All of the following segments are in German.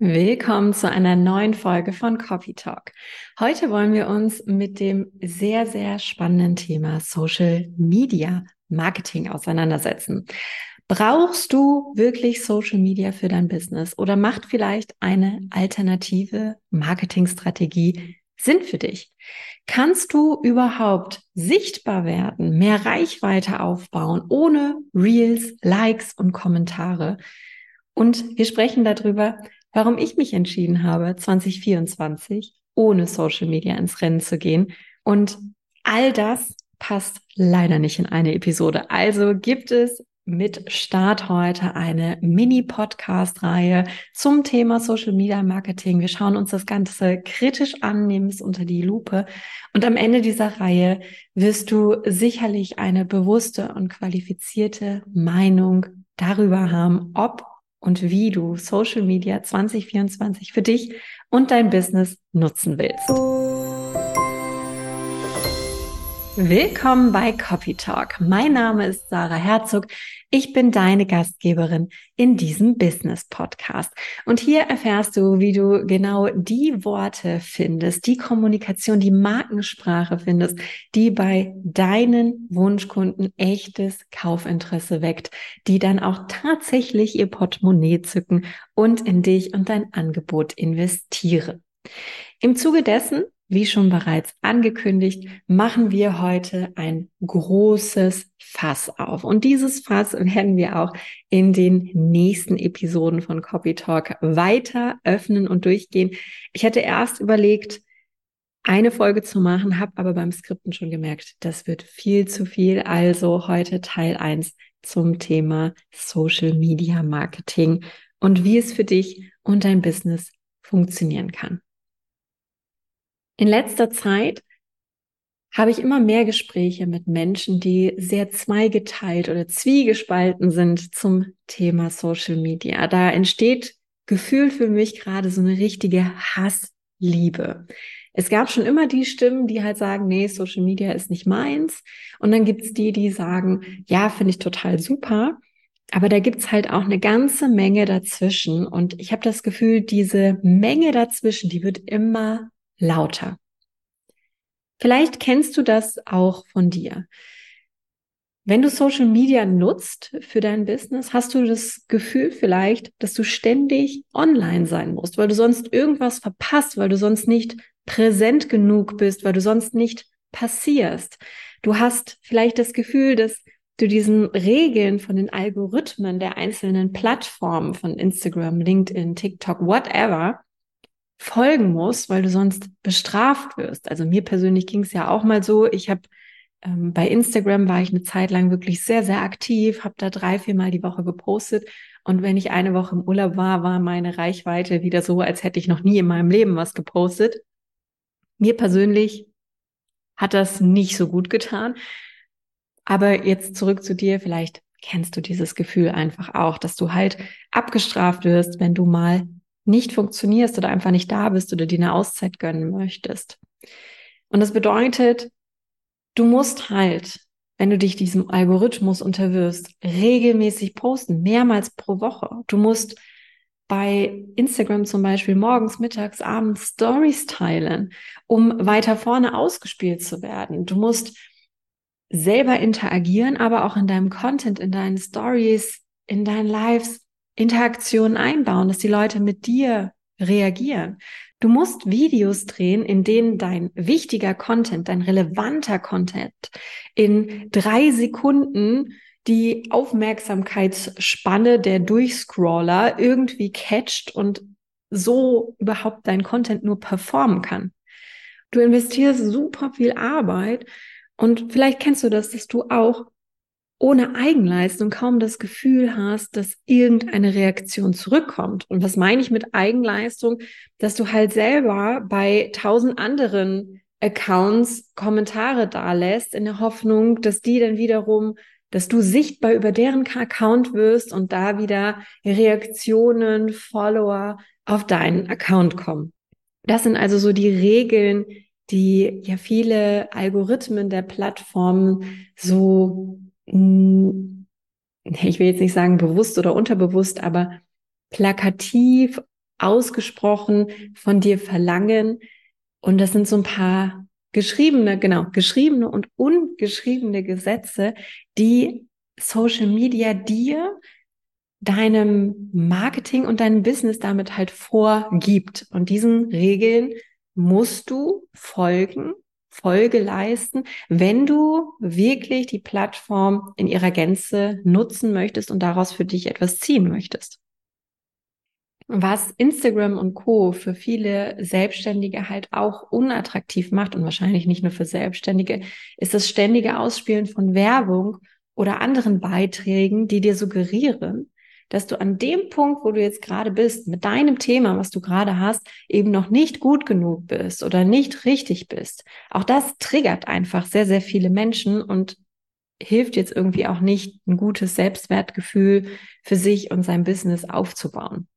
Willkommen zu einer neuen Folge von Coffee Talk. Heute wollen wir uns mit dem sehr, sehr spannenden Thema Social Media Marketing auseinandersetzen. Brauchst du wirklich Social Media für dein Business oder macht vielleicht eine alternative Marketingstrategie Sinn für dich? Kannst du überhaupt sichtbar werden, mehr Reichweite aufbauen ohne Reels, Likes und Kommentare? Und wir sprechen darüber, warum ich mich entschieden habe, 2024 ohne Social Media ins Rennen zu gehen. Und all das passt leider nicht in eine Episode. Also gibt es mit Start heute eine Mini-Podcast-Reihe zum Thema Social Media Marketing. Wir schauen uns das Ganze kritisch an, nehmen es unter die Lupe. Und am Ende dieser Reihe wirst du sicherlich eine bewusste und qualifizierte Meinung darüber haben, ob und wie du Social Media 2024 für dich und dein Business nutzen willst. Willkommen bei Copy Talk. Mein Name ist Sarah Herzog. Ich bin deine Gastgeberin in diesem Business Podcast. Und hier erfährst du, wie du genau die Worte findest, die Kommunikation, die Markensprache findest, die bei deinen Wunschkunden echtes Kaufinteresse weckt, die dann auch tatsächlich ihr Portemonnaie zücken und in dich und dein Angebot investieren. Im Zuge dessen wie schon bereits angekündigt, machen wir heute ein großes Fass auf. Und dieses Fass werden wir auch in den nächsten Episoden von Copy Talk weiter öffnen und durchgehen. Ich hatte erst überlegt, eine Folge zu machen, habe aber beim Skripten schon gemerkt, das wird viel zu viel. Also heute Teil eins zum Thema Social Media Marketing und wie es für dich und dein Business funktionieren kann. In letzter Zeit habe ich immer mehr Gespräche mit Menschen, die sehr zweigeteilt oder zwiegespalten sind zum Thema Social Media. Da entsteht gefühlt für mich gerade so eine richtige Hassliebe. Es gab schon immer die Stimmen, die halt sagen, nee, Social Media ist nicht meins. Und dann gibt's die, die sagen, ja, finde ich total super. Aber da gibt's halt auch eine ganze Menge dazwischen. Und ich habe das Gefühl, diese Menge dazwischen, die wird immer lauter. Vielleicht kennst du das auch von dir. Wenn du Social Media nutzt für dein Business, hast du das Gefühl vielleicht, dass du ständig online sein musst, weil du sonst irgendwas verpasst, weil du sonst nicht präsent genug bist, weil du sonst nicht passierst. Du hast vielleicht das Gefühl, dass du diesen Regeln von den Algorithmen der einzelnen Plattformen von Instagram, LinkedIn, TikTok, whatever, folgen musst, weil du sonst bestraft wirst. Also mir persönlich ging es ja auch mal so. Ich habe ähm, bei Instagram war ich eine Zeit lang wirklich sehr, sehr aktiv, habe da drei, vier Mal die Woche gepostet. Und wenn ich eine Woche im Urlaub war, war meine Reichweite wieder so, als hätte ich noch nie in meinem Leben was gepostet. Mir persönlich hat das nicht so gut getan. Aber jetzt zurück zu dir, vielleicht kennst du dieses Gefühl einfach auch, dass du halt abgestraft wirst, wenn du mal nicht funktionierst oder einfach nicht da bist oder dir eine Auszeit gönnen möchtest. Und das bedeutet, du musst halt, wenn du dich diesem Algorithmus unterwirfst, regelmäßig posten, mehrmals pro Woche. Du musst bei Instagram zum Beispiel morgens, mittags, abends Stories teilen, um weiter vorne ausgespielt zu werden. Du musst selber interagieren, aber auch in deinem Content, in deinen Stories, in deinen Lives Interaktionen einbauen, dass die Leute mit dir reagieren. Du musst Videos drehen, in denen dein wichtiger Content, dein relevanter Content in drei Sekunden die Aufmerksamkeitsspanne der Durchscroller irgendwie catcht und so überhaupt dein Content nur performen kann. Du investierst super viel Arbeit und vielleicht kennst du das, dass du auch ohne Eigenleistung kaum das Gefühl hast, dass irgendeine Reaktion zurückkommt. Und was meine ich mit Eigenleistung? Dass du halt selber bei tausend anderen Accounts Kommentare dalässt in der Hoffnung, dass die dann wiederum, dass du sichtbar über deren Account wirst und da wieder Reaktionen, Follower auf deinen Account kommen. Das sind also so die Regeln, die ja viele Algorithmen der Plattformen so ich will jetzt nicht sagen bewusst oder unterbewusst, aber plakativ ausgesprochen von dir verlangen. Und das sind so ein paar geschriebene, genau, geschriebene und ungeschriebene Gesetze, die Social Media dir, deinem Marketing und deinem Business damit halt vorgibt. Und diesen Regeln musst du folgen, Folge leisten, wenn du wirklich die Plattform in ihrer Gänze nutzen möchtest und daraus für dich etwas ziehen möchtest. Was Instagram und Co. für viele Selbstständige halt auch unattraktiv macht und wahrscheinlich nicht nur für Selbstständige, ist das ständige Ausspielen von Werbung oder anderen Beiträgen, die dir suggerieren, dass du an dem Punkt, wo du jetzt gerade bist, mit deinem Thema, was du gerade hast, eben noch nicht gut genug bist oder nicht richtig bist. Auch das triggert einfach sehr, sehr viele Menschen und hilft jetzt irgendwie auch nicht, ein gutes Selbstwertgefühl für sich und sein Business aufzubauen.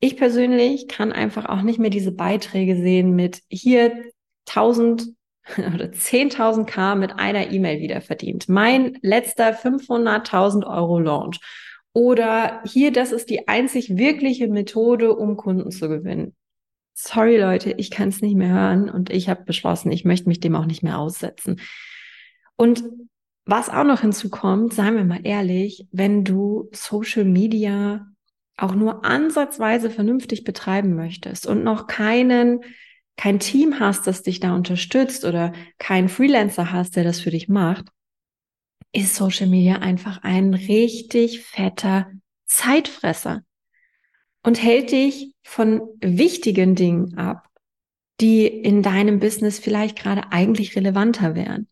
Ich persönlich kann einfach auch nicht mehr diese Beiträge sehen mit hier 1000 oder 10.000 K mit einer E-Mail wieder verdient. Mein letzter 500.000 Euro Launch. Oder hier, das ist die einzig wirkliche Methode, um Kunden zu gewinnen. Sorry Leute, ich kann es nicht mehr hören und ich habe beschlossen, ich möchte mich dem auch nicht mehr aussetzen. Und was auch noch hinzukommt, seien wir mal ehrlich, wenn du Social Media auch nur ansatzweise vernünftig betreiben möchtest und noch keinen, kein Team hast, das dich da unterstützt oder keinen Freelancer hast, der das für dich macht, ist Social Media einfach ein richtig fetter Zeitfresser und hält dich von wichtigen Dingen ab, die in deinem Business vielleicht gerade eigentlich relevanter wären.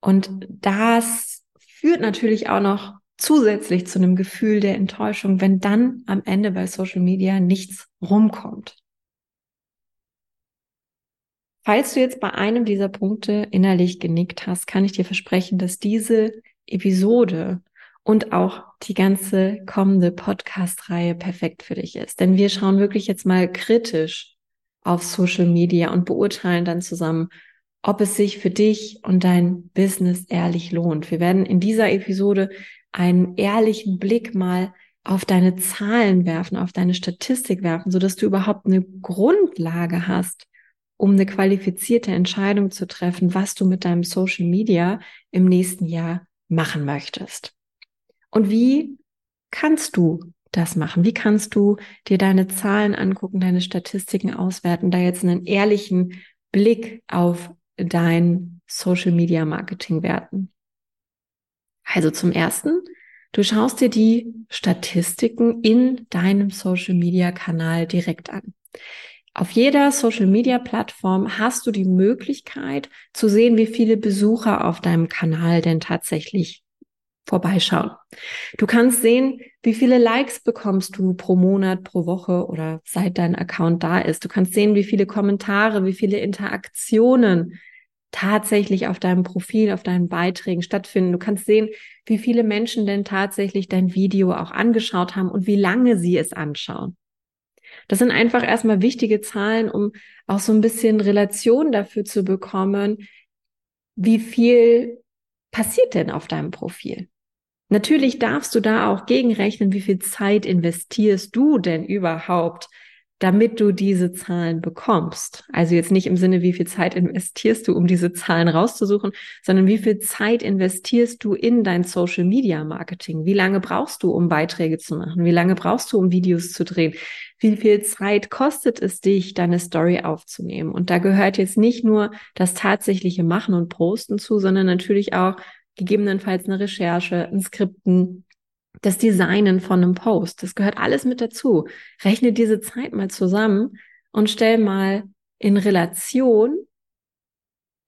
Und das führt natürlich auch noch zusätzlich zu einem Gefühl der Enttäuschung, wenn dann am Ende bei Social Media nichts rumkommt. Falls du jetzt bei einem dieser Punkte innerlich genickt hast, kann ich dir versprechen, dass diese Episode und auch die ganze kommende Podcast-Reihe perfekt für dich ist. Denn wir schauen wirklich jetzt mal kritisch auf Social Media und beurteilen dann zusammen, ob es sich für dich und dein Business ehrlich lohnt. Wir werden in dieser Episode einen ehrlichen Blick mal auf deine Zahlen werfen, auf deine Statistik werfen, so dass du überhaupt eine Grundlage hast, um eine qualifizierte Entscheidung zu treffen, was du mit deinem Social Media im nächsten Jahr machen möchtest. Und wie kannst du das machen? Wie kannst du dir deine Zahlen angucken, deine Statistiken auswerten, da jetzt einen ehrlichen Blick auf dein Social Media Marketing werten? Also zum ersten, du schaust dir die Statistiken in deinem Social Media Kanal direkt an. Auf jeder Social Media Plattform hast du die Möglichkeit zu sehen, wie viele Besucher auf deinem Kanal denn tatsächlich vorbeischauen. Du kannst sehen, wie viele Likes bekommst du pro Monat, pro Woche oder seit dein Account da ist. Du kannst sehen, wie viele Kommentare, wie viele Interaktionen tatsächlich auf deinem Profil, auf deinen Beiträgen stattfinden. Du kannst sehen, wie viele Menschen denn tatsächlich dein Video auch angeschaut haben und wie lange sie es anschauen. Das sind einfach erstmal wichtige Zahlen, um auch so ein bisschen Relation dafür zu bekommen, wie viel passiert denn auf deinem Profil. Natürlich darfst du da auch gegenrechnen, wie viel Zeit investierst du denn überhaupt damit du diese Zahlen bekommst. Also jetzt nicht im Sinne, wie viel Zeit investierst du, um diese Zahlen rauszusuchen, sondern wie viel Zeit investierst du in dein Social Media Marketing? Wie lange brauchst du, um Beiträge zu machen? Wie lange brauchst du, um Videos zu drehen? Wie viel Zeit kostet es dich, deine Story aufzunehmen? Und da gehört jetzt nicht nur das tatsächliche Machen und Posten zu, sondern natürlich auch gegebenenfalls eine Recherche, ein Skripten, das Designen von einem Post. Das gehört alles mit dazu. Rechne diese Zeit mal zusammen und stell mal in Relation,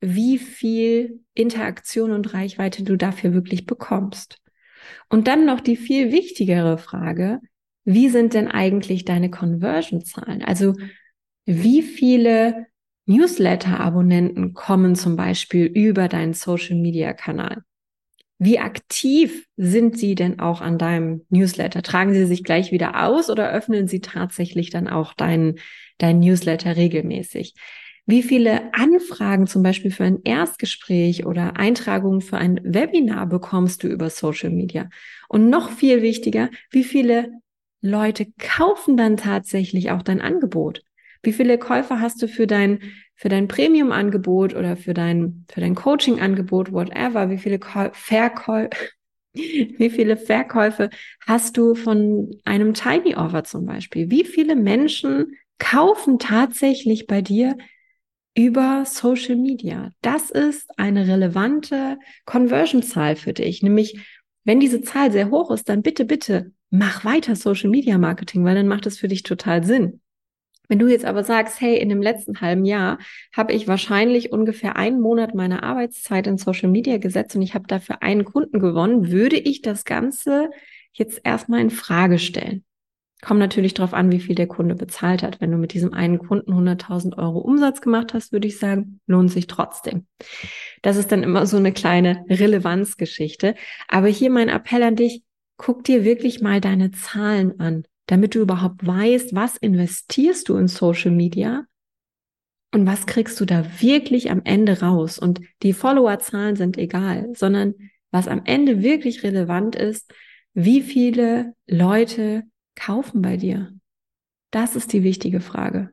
wie viel Interaktion und Reichweite du dafür wirklich bekommst. Und dann noch die viel wichtigere Frage, wie sind denn eigentlich deine Conversion-Zahlen? Also wie viele Newsletter-Abonnenten kommen zum Beispiel über deinen Social-Media-Kanal? Wie aktiv sind Sie denn auch an deinem Newsletter? Tragen Sie sich gleich wieder aus oder öffnen Sie tatsächlich dann auch deinen dein Newsletter regelmäßig? Wie viele Anfragen zum Beispiel für ein Erstgespräch oder Eintragungen für ein Webinar bekommst du über Social Media? Und noch viel wichtiger, wie viele Leute kaufen dann tatsächlich auch dein Angebot? Wie viele Käufer hast du für dein, für dein Premium-Angebot oder für dein, für dein Coaching-Angebot, whatever? Wie viele Verkäufe, wie viele Verkäufe hast du von einem Tiny Offer zum Beispiel? Wie viele Menschen kaufen tatsächlich bei dir über Social Media? Das ist eine relevante Conversion-Zahl für dich. Nämlich, wenn diese Zahl sehr hoch ist, dann bitte, bitte mach weiter Social Media Marketing, weil dann macht es für dich total Sinn. Wenn du jetzt aber sagst, hey, in dem letzten halben Jahr habe ich wahrscheinlich ungefähr einen Monat meiner Arbeitszeit in Social Media gesetzt und ich habe dafür einen Kunden gewonnen, würde ich das Ganze jetzt erstmal in Frage stellen. Kommt natürlich darauf an, wie viel der Kunde bezahlt hat. Wenn du mit diesem einen Kunden 100.000 Euro Umsatz gemacht hast, würde ich sagen, lohnt sich trotzdem. Das ist dann immer so eine kleine Relevanzgeschichte. Aber hier mein Appell an dich, guck dir wirklich mal deine Zahlen an damit du überhaupt weißt, was investierst du in Social Media und was kriegst du da wirklich am Ende raus. Und die Followerzahlen sind egal, sondern was am Ende wirklich relevant ist, wie viele Leute kaufen bei dir. Das ist die wichtige Frage.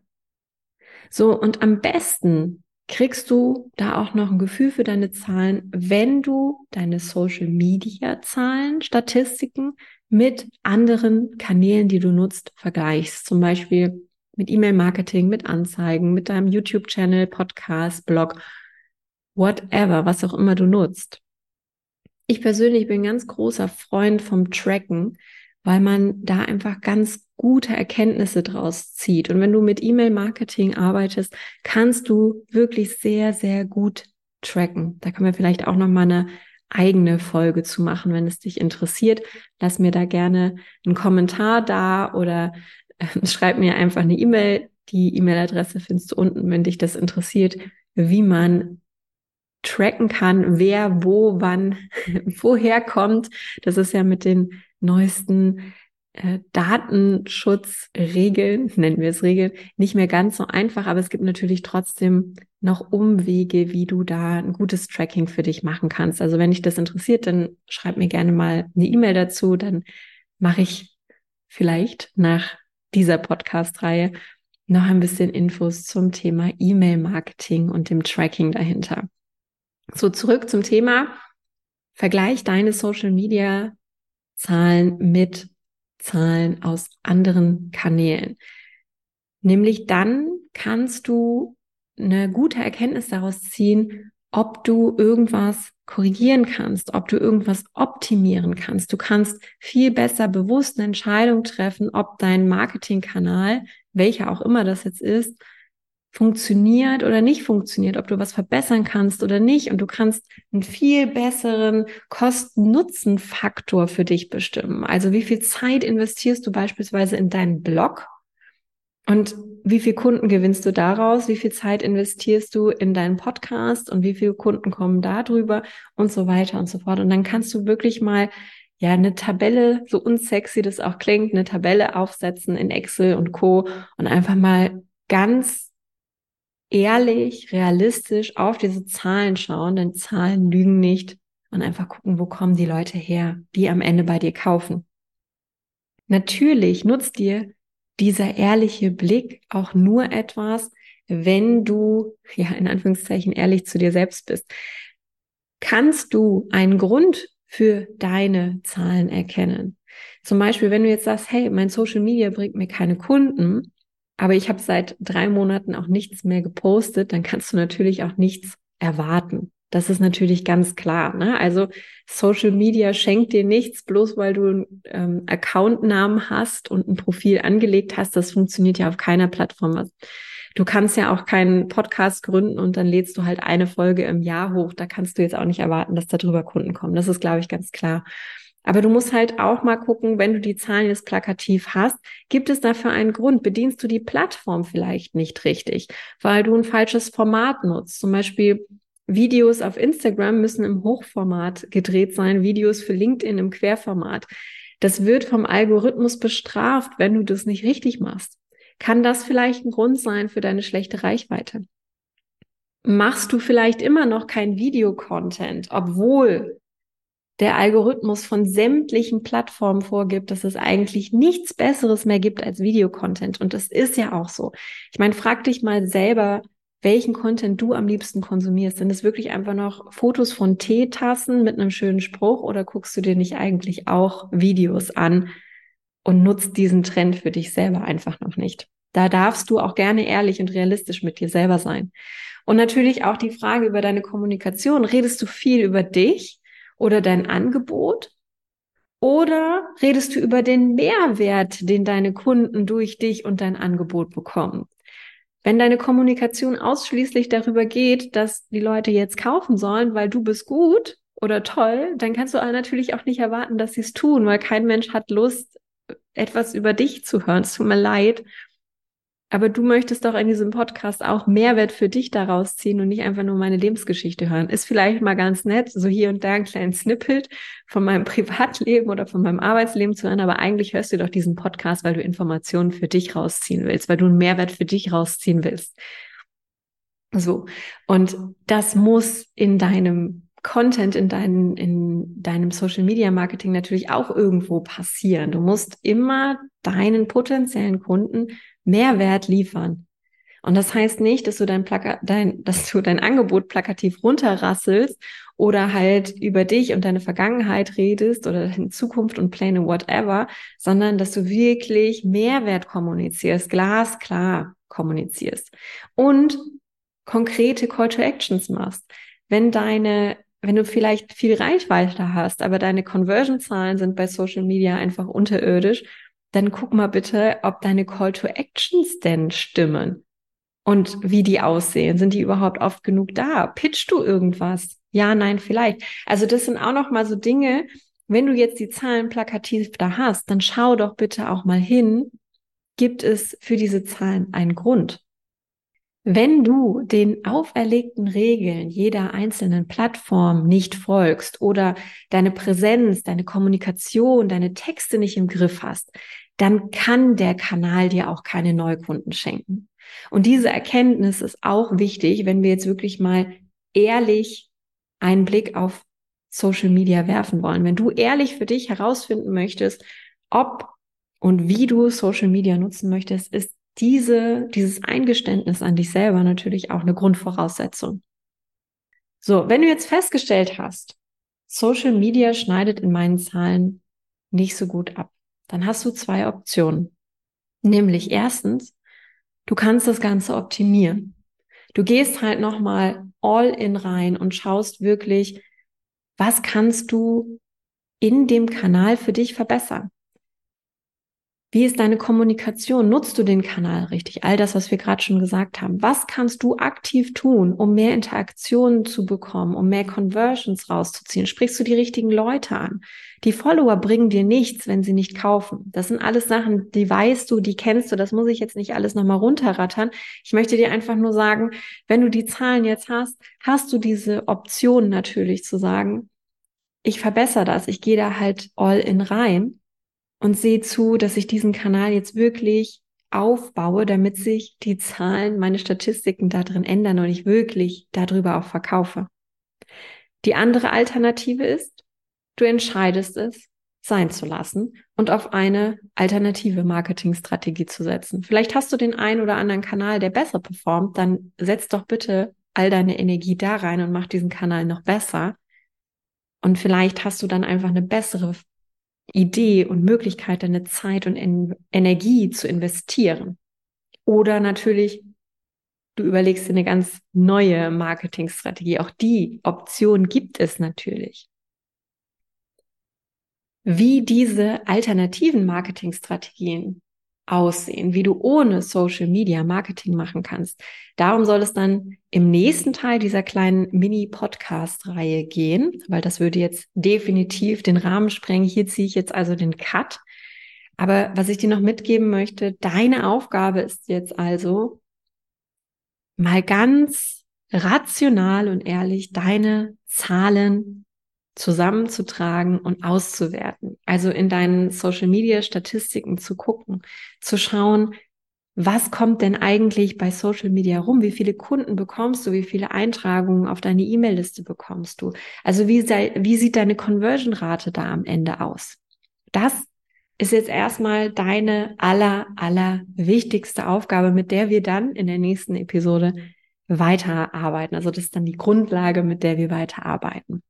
So, und am besten kriegst du da auch noch ein Gefühl für deine Zahlen, wenn du deine Social Media Zahlen, Statistiken mit anderen Kanälen, die du nutzt, vergleichst. Zum Beispiel mit E-Mail-Marketing, mit Anzeigen, mit deinem YouTube-Channel, Podcast, Blog, whatever, was auch immer du nutzt. Ich persönlich bin ganz großer Freund vom Tracken, weil man da einfach ganz gute Erkenntnisse draus zieht. Und wenn du mit E-Mail-Marketing arbeitest, kannst du wirklich sehr, sehr gut tracken. Da können wir vielleicht auch noch mal eine eigene Folge zu machen, wenn es dich interessiert. Lass mir da gerne einen Kommentar da oder äh, schreib mir einfach eine E-Mail. Die E-Mail-Adresse findest du unten, wenn dich das interessiert, wie man tracken kann, wer wo wann woher kommt. Das ist ja mit den neuesten äh, Datenschutzregeln, nennen wir es Regeln, nicht mehr ganz so einfach, aber es gibt natürlich trotzdem noch Umwege, wie du da ein gutes Tracking für dich machen kannst. Also wenn dich das interessiert, dann schreib mir gerne mal eine E-Mail dazu, dann mache ich vielleicht nach dieser Podcast-Reihe noch ein bisschen Infos zum Thema E-Mail-Marketing und dem Tracking dahinter. So zurück zum Thema. Vergleich deine Social Media Zahlen mit Zahlen aus anderen Kanälen. Nämlich dann kannst du eine gute Erkenntnis daraus ziehen, ob du irgendwas korrigieren kannst, ob du irgendwas optimieren kannst. Du kannst viel besser bewusst eine Entscheidung treffen, ob dein Marketingkanal, welcher auch immer das jetzt ist, funktioniert oder nicht funktioniert, ob du was verbessern kannst oder nicht. Und du kannst einen viel besseren Kosten-Nutzen-Faktor für dich bestimmen. Also wie viel Zeit investierst du beispielsweise in deinen Blog und wie viel Kunden gewinnst du daraus? Wie viel Zeit investierst du in deinen Podcast und wie viele Kunden kommen da drüber und so weiter und so fort. Und dann kannst du wirklich mal ja eine Tabelle, so unsexy das auch klingt, eine Tabelle aufsetzen in Excel und Co. und einfach mal ganz ehrlich, realistisch auf diese Zahlen schauen, denn Zahlen lügen nicht und einfach gucken, wo kommen die Leute her, die am Ende bei dir kaufen. Natürlich nutzt dir dieser ehrliche Blick auch nur etwas, wenn du, ja, in Anführungszeichen ehrlich zu dir selbst bist. Kannst du einen Grund für deine Zahlen erkennen? Zum Beispiel, wenn du jetzt sagst, hey, mein Social Media bringt mir keine Kunden, aber ich habe seit drei Monaten auch nichts mehr gepostet, dann kannst du natürlich auch nichts erwarten. Das ist natürlich ganz klar. Ne? Also Social Media schenkt dir nichts, bloß weil du einen ähm, Accountnamen hast und ein Profil angelegt hast. Das funktioniert ja auf keiner Plattform. Du kannst ja auch keinen Podcast gründen und dann lädst du halt eine Folge im Jahr hoch. Da kannst du jetzt auch nicht erwarten, dass darüber Kunden kommen. Das ist, glaube ich, ganz klar. Aber du musst halt auch mal gucken, wenn du die Zahlen jetzt plakativ hast, gibt es dafür einen Grund? Bedienst du die Plattform vielleicht nicht richtig, weil du ein falsches Format nutzt? Zum Beispiel Videos auf Instagram müssen im Hochformat gedreht sein, Videos für LinkedIn im Querformat. Das wird vom Algorithmus bestraft, wenn du das nicht richtig machst. Kann das vielleicht ein Grund sein für deine schlechte Reichweite? Machst du vielleicht immer noch kein Videocontent, obwohl der Algorithmus von sämtlichen Plattformen vorgibt, dass es eigentlich nichts Besseres mehr gibt als Videocontent. Und das ist ja auch so. Ich meine, frag dich mal selber, welchen Content du am liebsten konsumierst. Sind es wirklich einfach noch Fotos von Teetassen mit einem schönen Spruch oder guckst du dir nicht eigentlich auch Videos an und nutzt diesen Trend für dich selber einfach noch nicht? Da darfst du auch gerne ehrlich und realistisch mit dir selber sein. Und natürlich auch die Frage über deine Kommunikation. Redest du viel über dich oder dein Angebot? Oder redest du über den Mehrwert, den deine Kunden durch dich und dein Angebot bekommen? Wenn deine Kommunikation ausschließlich darüber geht, dass die Leute jetzt kaufen sollen, weil du bist gut oder toll, dann kannst du natürlich auch nicht erwarten, dass sie es tun, weil kein Mensch hat Lust, etwas über dich zu hören. Es tut mir leid. Aber du möchtest doch in diesem Podcast auch Mehrwert für dich daraus ziehen und nicht einfach nur meine Lebensgeschichte hören. Ist vielleicht mal ganz nett, so hier und da ein kleines Snippet von meinem Privatleben oder von meinem Arbeitsleben zu hören, aber eigentlich hörst du doch diesen Podcast, weil du Informationen für dich rausziehen willst, weil du einen Mehrwert für dich rausziehen willst. So. Und das muss in deinem Content in, dein, in deinem Social Media Marketing natürlich auch irgendwo passieren. Du musst immer deinen potenziellen Kunden Mehrwert liefern. Und das heißt nicht, dass du dein, Plaka dein, dass du dein Angebot plakativ runterrasselst oder halt über dich und deine Vergangenheit redest oder deine Zukunft und Pläne, whatever, sondern dass du wirklich Mehrwert kommunizierst, glasklar kommunizierst und konkrete Call to Actions machst. Wenn deine wenn du vielleicht viel Reichweite hast, aber deine Conversion-Zahlen sind bei Social Media einfach unterirdisch, dann guck mal bitte, ob deine Call to Actions denn stimmen und wie die aussehen. Sind die überhaupt oft genug da? Pitchst du irgendwas? Ja, nein, vielleicht. Also das sind auch noch mal so Dinge. Wenn du jetzt die Zahlen plakativ da hast, dann schau doch bitte auch mal hin. Gibt es für diese Zahlen einen Grund? Wenn du den auferlegten Regeln jeder einzelnen Plattform nicht folgst oder deine Präsenz, deine Kommunikation, deine Texte nicht im Griff hast, dann kann der Kanal dir auch keine Neukunden schenken. Und diese Erkenntnis ist auch wichtig, wenn wir jetzt wirklich mal ehrlich einen Blick auf Social Media werfen wollen. Wenn du ehrlich für dich herausfinden möchtest, ob und wie du Social Media nutzen möchtest, ist diese, dieses Eingeständnis an dich selber natürlich auch eine Grundvoraussetzung. So, wenn du jetzt festgestellt hast, Social Media schneidet in meinen Zahlen nicht so gut ab, dann hast du zwei Optionen. Nämlich erstens, du kannst das Ganze optimieren. Du gehst halt nochmal all in rein und schaust wirklich, was kannst du in dem Kanal für dich verbessern? Wie ist deine Kommunikation? Nutzt du den Kanal richtig? All das, was wir gerade schon gesagt haben. Was kannst du aktiv tun, um mehr Interaktionen zu bekommen, um mehr Conversions rauszuziehen? Sprichst du die richtigen Leute an? Die Follower bringen dir nichts, wenn sie nicht kaufen. Das sind alles Sachen, die weißt du, die kennst du. Das muss ich jetzt nicht alles nochmal runterrattern. Ich möchte dir einfach nur sagen, wenn du die Zahlen jetzt hast, hast du diese Option natürlich zu sagen, ich verbessere das. Ich gehe da halt all in rein und sehe zu, dass ich diesen Kanal jetzt wirklich aufbaue, damit sich die Zahlen, meine Statistiken da drin ändern und ich wirklich darüber auch verkaufe. Die andere Alternative ist, du entscheidest es, sein zu lassen und auf eine alternative Marketingstrategie zu setzen. Vielleicht hast du den einen oder anderen Kanal, der besser performt, dann setz doch bitte all deine Energie da rein und mach diesen Kanal noch besser. Und vielleicht hast du dann einfach eine bessere Idee und Möglichkeit, deine Zeit und en Energie zu investieren. Oder natürlich, du überlegst dir eine ganz neue Marketingstrategie. Auch die Option gibt es natürlich. Wie diese alternativen Marketingstrategien aussehen, wie du ohne Social Media Marketing machen kannst. Darum soll es dann im nächsten Teil dieser kleinen Mini-Podcast-Reihe gehen, weil das würde jetzt definitiv den Rahmen sprengen. Hier ziehe ich jetzt also den Cut. Aber was ich dir noch mitgeben möchte, deine Aufgabe ist jetzt also mal ganz rational und ehrlich deine Zahlen zusammenzutragen und auszuwerten. Also in deinen Social Media Statistiken zu gucken, zu schauen, was kommt denn eigentlich bei Social Media rum? Wie viele Kunden bekommst du? Wie viele Eintragungen auf deine E-Mail-Liste bekommst du? Also wie, sei, wie sieht deine Conversion-Rate da am Ende aus? Das ist jetzt erstmal deine aller, aller wichtigste Aufgabe, mit der wir dann in der nächsten Episode weiterarbeiten. Also das ist dann die Grundlage, mit der wir weiterarbeiten.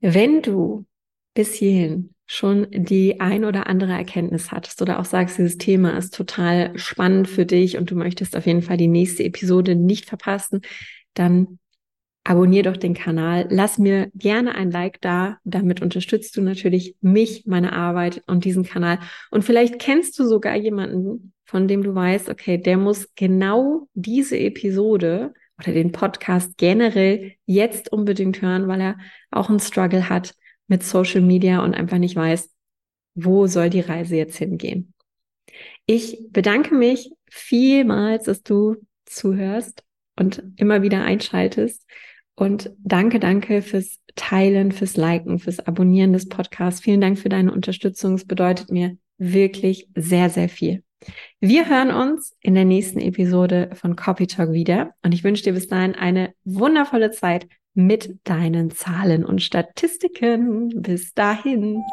Wenn du bis hierhin schon die ein oder andere Erkenntnis hattest oder auch sagst, dieses Thema ist total spannend für dich und du möchtest auf jeden Fall die nächste Episode nicht verpassen, dann abonnier doch den Kanal. Lass mir gerne ein Like da. Damit unterstützt du natürlich mich, meine Arbeit und diesen Kanal. Und vielleicht kennst du sogar jemanden, von dem du weißt, okay, der muss genau diese Episode oder den Podcast generell jetzt unbedingt hören, weil er auch einen Struggle hat mit Social Media und einfach nicht weiß, wo soll die Reise jetzt hingehen. Ich bedanke mich vielmals, dass du zuhörst und immer wieder einschaltest. Und danke, danke fürs Teilen, fürs Liken, fürs Abonnieren des Podcasts. Vielen Dank für deine Unterstützung. Es bedeutet mir wirklich sehr, sehr viel. Wir hören uns in der nächsten Episode von Copy Talk wieder und ich wünsche dir bis dahin eine wundervolle Zeit mit deinen Zahlen und Statistiken. Bis dahin.